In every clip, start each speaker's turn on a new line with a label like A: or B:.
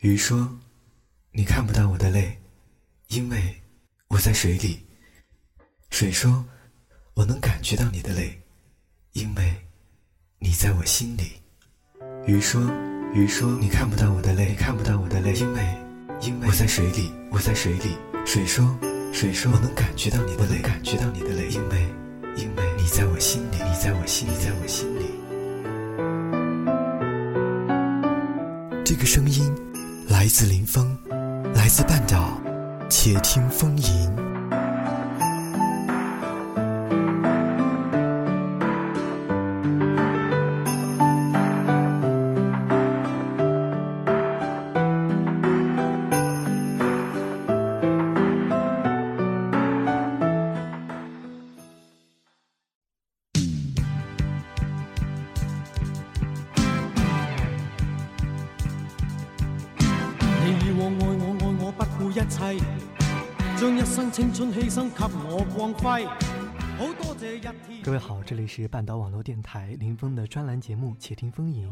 A: 鱼说：“你看不到我的泪，因为我在水里。”水说：“我能感觉到你的泪，因为你在我心里。”鱼说：“鱼说你看不到我的泪，你看不到我的泪，因为因为我在水里，我在水里。”水说：“水说我能感觉到你的泪，感觉到你的泪，因为因为你在我心里，你在我心里，在我心里。”这个声音。来自林峰，来自半岛，且听风吟。
B: 各位好，这里是半岛网络电台林峰的专栏节目《且听风吟》。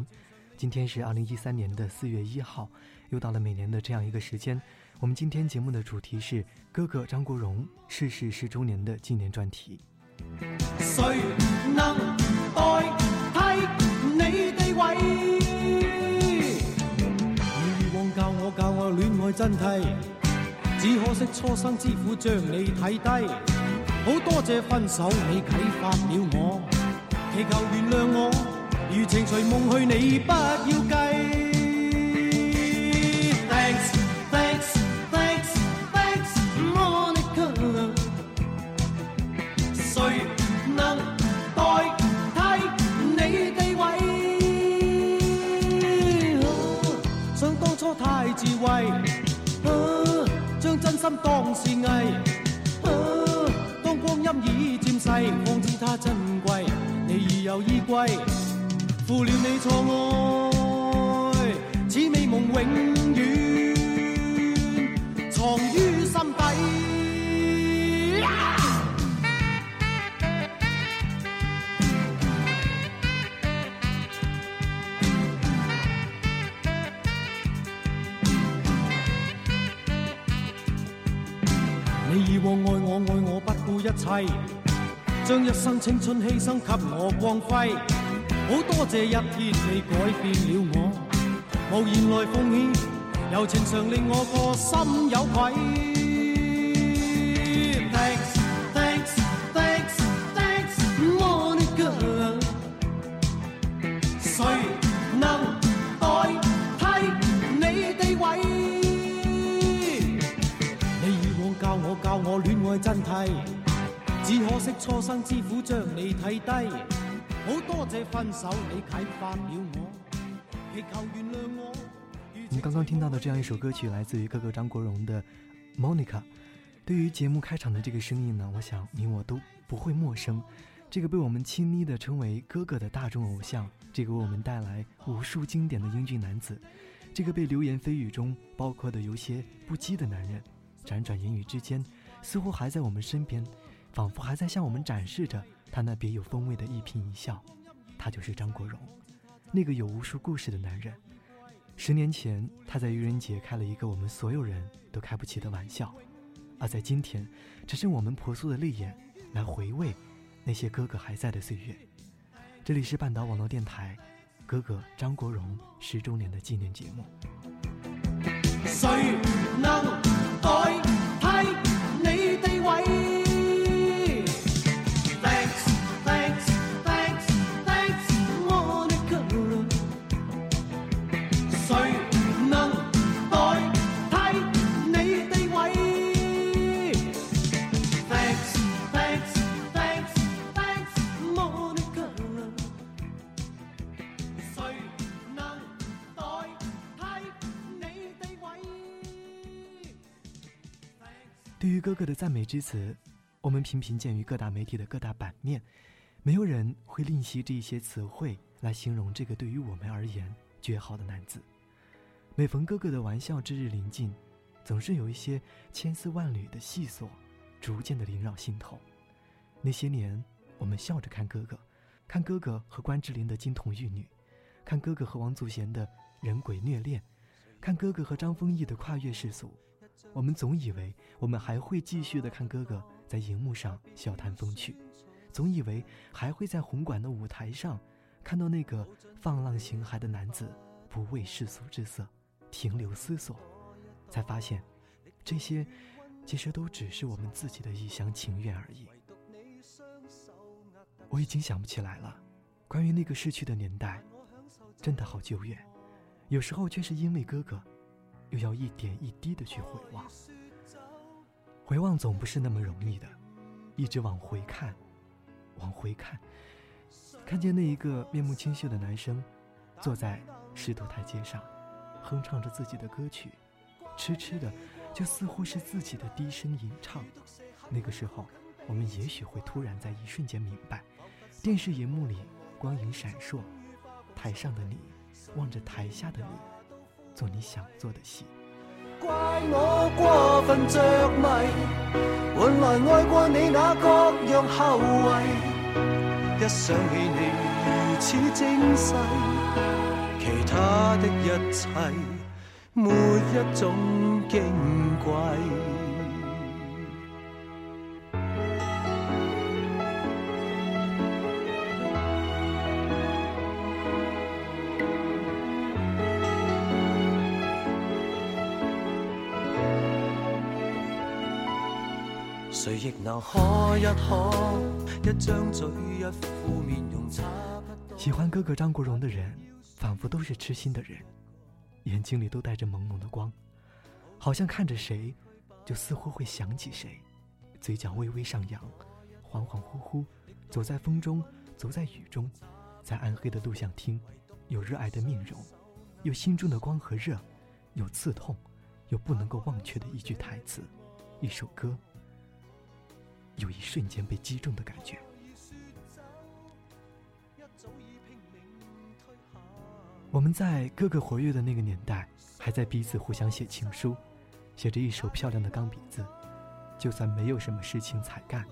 B: 今天是二零一三年的四月一号，又到了每年的这样一个时间。我们今天节目的主题是哥哥张国荣逝世十周年的纪念专题。
C: 谁能代替你地位？以往教我教我恋爱真谛。只可惜初生之苦将你睇低，好多谢分手你启发了我，祈求原谅我，余情随梦去你不要计。当是艺，当光阴已渐逝，方知它珍贵。你已有衣归，负了你错爱，一生青春牺牲给我光辉。好多谢一天你改变了我，无言来奉献，柔情常令我个心有愧。谁能代替你地位？你以往教我教我恋爱真谛，可惜初生之虎将你睇低。好多谢分手，你启发了我，祈求原谅我。
B: 我们刚刚听到的这样一首歌曲，来自于哥哥张国荣的《Monica》。对于节目开场的这个声音呢，我想你我都不会陌生。这个被我们亲昵的称为哥哥的大众偶像，这个为我们带来无数经典的英俊男子，这个被流言蜚语中包括的有些不羁的男人，辗转言语之间。似乎还在我们身边，仿佛还在向我们展示着他那别有风味的一颦一笑。他就是张国荣，那个有无数故事的男人。十年前，他在愚人节开了一个我们所有人都开不起的玩笑，而在今天，只剩我们婆娑的泪眼来回味那些哥哥还在的岁月。这里是半岛网络电台，哥哥张国荣十周年的纪念节目。
C: 谁能
B: 对于哥哥的赞美之词，我们频频见于各大媒体的各大版面，没有人会吝惜这一些词汇来形容这个对于我们而言绝好的男子。每逢哥哥的玩笑之日临近，总是有一些千丝万缕的细索，逐渐的萦绕心头。那些年，我们笑着看哥哥，看哥哥和关之琳的金童玉女，看哥哥和王祖贤的人鬼虐恋，看哥哥和张丰毅的跨越世俗，我们总以为我们还会继续的看哥哥在荧幕上笑谈风趣，总以为还会在红馆的舞台上看到那个放浪形骸的男子不畏世俗之色停留思索，才发现，这些其实都只是我们自己的一厢情愿而已。我已经想不起来了，关于那个逝去的年代，真的好久远。有时候却是因为哥哥，又要一点一滴的去回望。回望总不是那么容易的，一直往回看，往回看，看见那一个面目清秀的男生，坐在石头台阶上，哼唱着自己的歌曲，痴痴的，就似乎是自己的低声吟唱。那个时候，我们也许会突然在一瞬间明白，电视荧幕里光影闪烁，台上的你。望着台下的你，做你想做的戏。
C: 怪我过分着迷，换来爱过你那各样后遗。一想起你如此精细，其他的一切没一种矜贵。谁亦能可一一张嘴一副面容差
B: 不多。喜欢哥哥张国荣的人，仿佛都是痴心的人，眼睛里都带着朦胧的光，好像看着谁，就似乎会想起谁，嘴角微微上扬，恍恍惚惚，走在风中，走在雨中，在暗黑的录像厅，有热爱的面容，有心中的光和热，有刺痛，有不能够忘却的一句台词，一首歌。有一瞬间被击中的感觉。我们在哥哥活跃的那个年代，还在彼此互相写情书，写着一手漂亮的钢笔字，就算没有什么事情才干，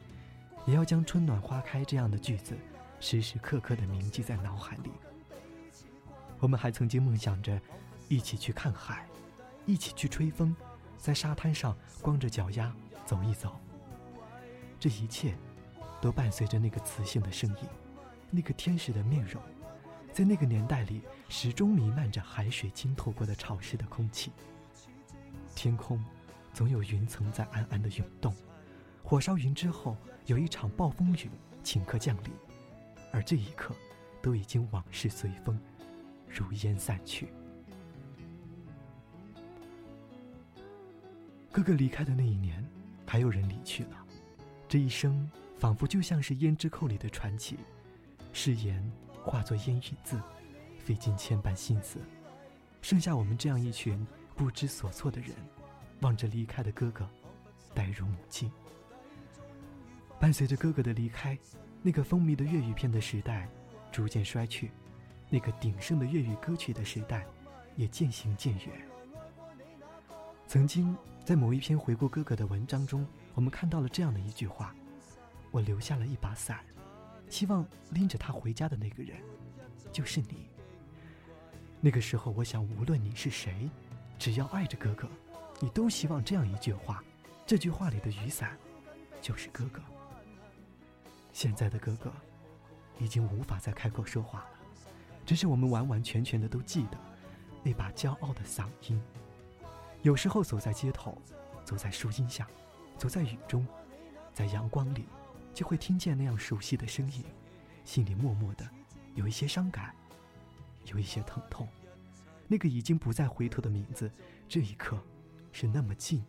B: 也要将“春暖花开”这样的句子时时刻刻的铭记在脑海里。我们还曾经梦想着一起去看海，一起去吹风，在沙滩上光着脚丫走一走。这一切，都伴随着那个磁性的声音，那个天使的面容，在那个年代里，始终弥漫着海水浸透过的潮湿的空气。天空，总有云层在暗暗的涌动，火烧云之后，有一场暴风雨顷刻降临，而这一刻，都已经往事随风，如烟散去。哥哥离开的那一年，还有人离去了。这一生仿佛就像是胭脂扣里的传奇，誓言化作烟与字，费尽千般心思。剩下我们这样一群不知所措的人，望着离开的哥哥，呆如母亲。伴随着哥哥的离开，那个风靡的粤语片的时代逐渐衰去，那个鼎盛的粤语歌曲的时代也渐行渐远。曾经在某一篇回顾哥哥的文章中。我们看到了这样的一句话：“我留下了一把伞，希望拎着它回家的那个人，就是你。”那个时候，我想，无论你是谁，只要爱着哥哥，你都希望这样一句话。这句话里的雨伞，就是哥哥。现在的哥哥，已经无法再开口说话了，只是我们完完全全的都记得那把骄傲的嗓音。有时候走在街头，走在树荫下。走在雨中，在阳光里，就会听见那样熟悉的声音，心里默默的有一些伤感，有一些疼痛。那个已经不再回头的名字，这一刻是那么近，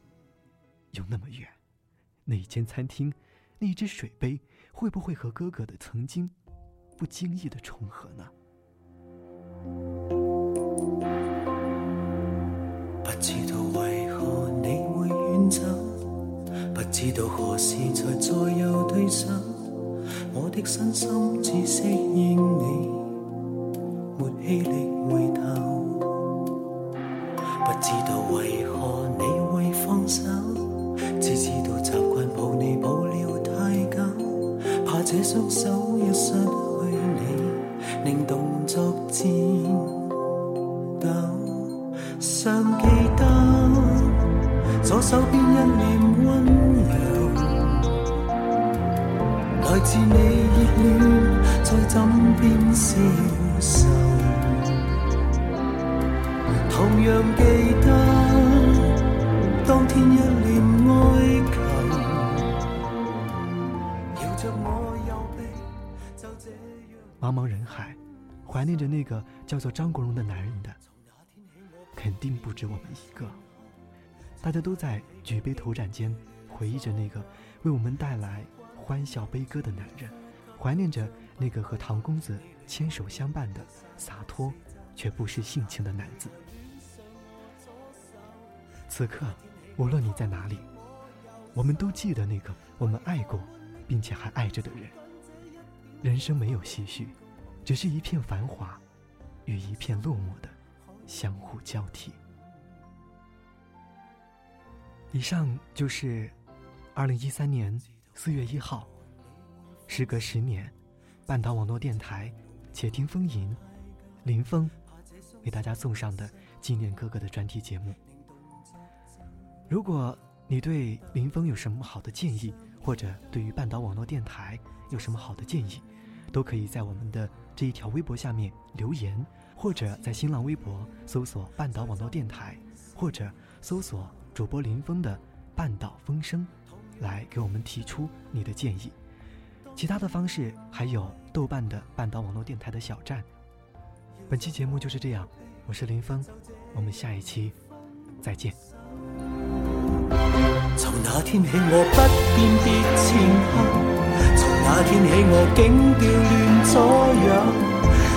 B: 又那么远。那一间餐厅，那一只水杯，会不会和哥哥的曾经不经意的重合呢？
C: 不知道为知道何时才再有对手，我的身心只适应你，没气力回头。不知道为何你会放手，只知道习惯抱你抱了太久，怕这双手一失去你，令动作颤左手边一脸温柔，来自你热恋在枕边消受。同样记得，当天一脸哀求，摇着我右臂，就这样。
B: 茫茫人海，怀念着那个叫做张国荣的男人的，肯定不止我们一个。大家都在举杯投盏间回忆着那个为我们带来欢笑悲歌的男人，怀念着那个和唐公子牵手相伴的洒脱却不失性情的男子。此刻，无论你在哪里，我们都记得那个我们爱过，并且还爱着的人。人生没有唏嘘，只是一片繁华，与一片落寞的相互交替。以上就是二零一三年四月一号，时隔十年，半岛网络电台《且听风吟》林峰为大家送上的纪念哥哥的专题节目。如果你对林峰有什么好的建议，或者对于半岛网络电台有什么好的建议，都可以在我们的这一条微博下面留言，或者在新浪微博搜索“半岛网络电台”，或者搜索主播林峰的“半岛风声”，来给我们提出你的建议。其他的方式还有豆瓣的半岛网络电台的小站。本期节目就是这样，我是林峰，我们下一期再见。
C: 从那天起，我不辨别前后；从那天起，我竟调乱左右，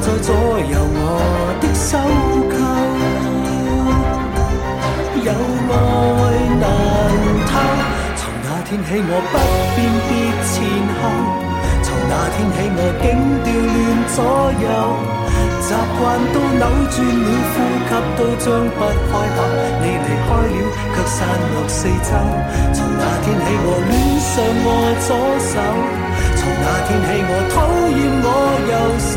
C: 再左右我的手扣？有愛難偷，從那天起我不辨別前後，從那天起我竟調亂左右。习惯都扭转了，呼吸都张不开口。你离开了，却散落四周。从那天起，我恋上我左手；从那天起，我讨厌我右手。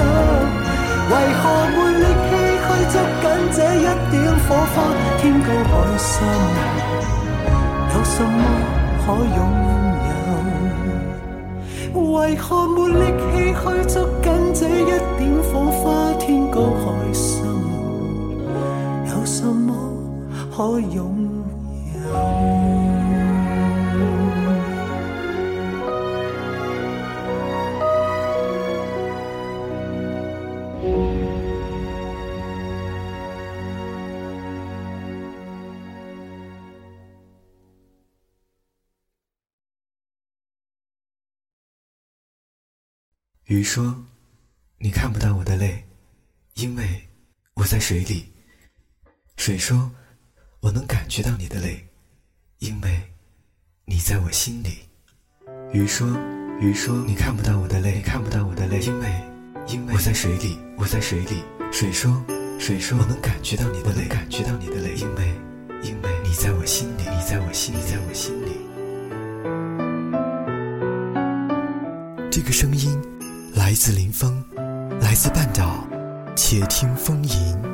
C: 为何没力气去捉紧这一点火花？天高海深，有什么可拥有？为何没力气去捉紧这一点火花？天高海深，有什么可拥有？
A: 鱼说：“你看不到我的泪。”因为我在水里，水说：“我能感觉到你的泪，因为你在我心里。”鱼说：“鱼说你看不到我的泪，你看不到我的泪，因为因为我在水里，我在水里。”水说：“水说我能感觉到你的泪，感觉到你的泪，因为因为你在我心里，你在我心里，在我心里。”这个声音来自林峰，来自半岛。且听风吟。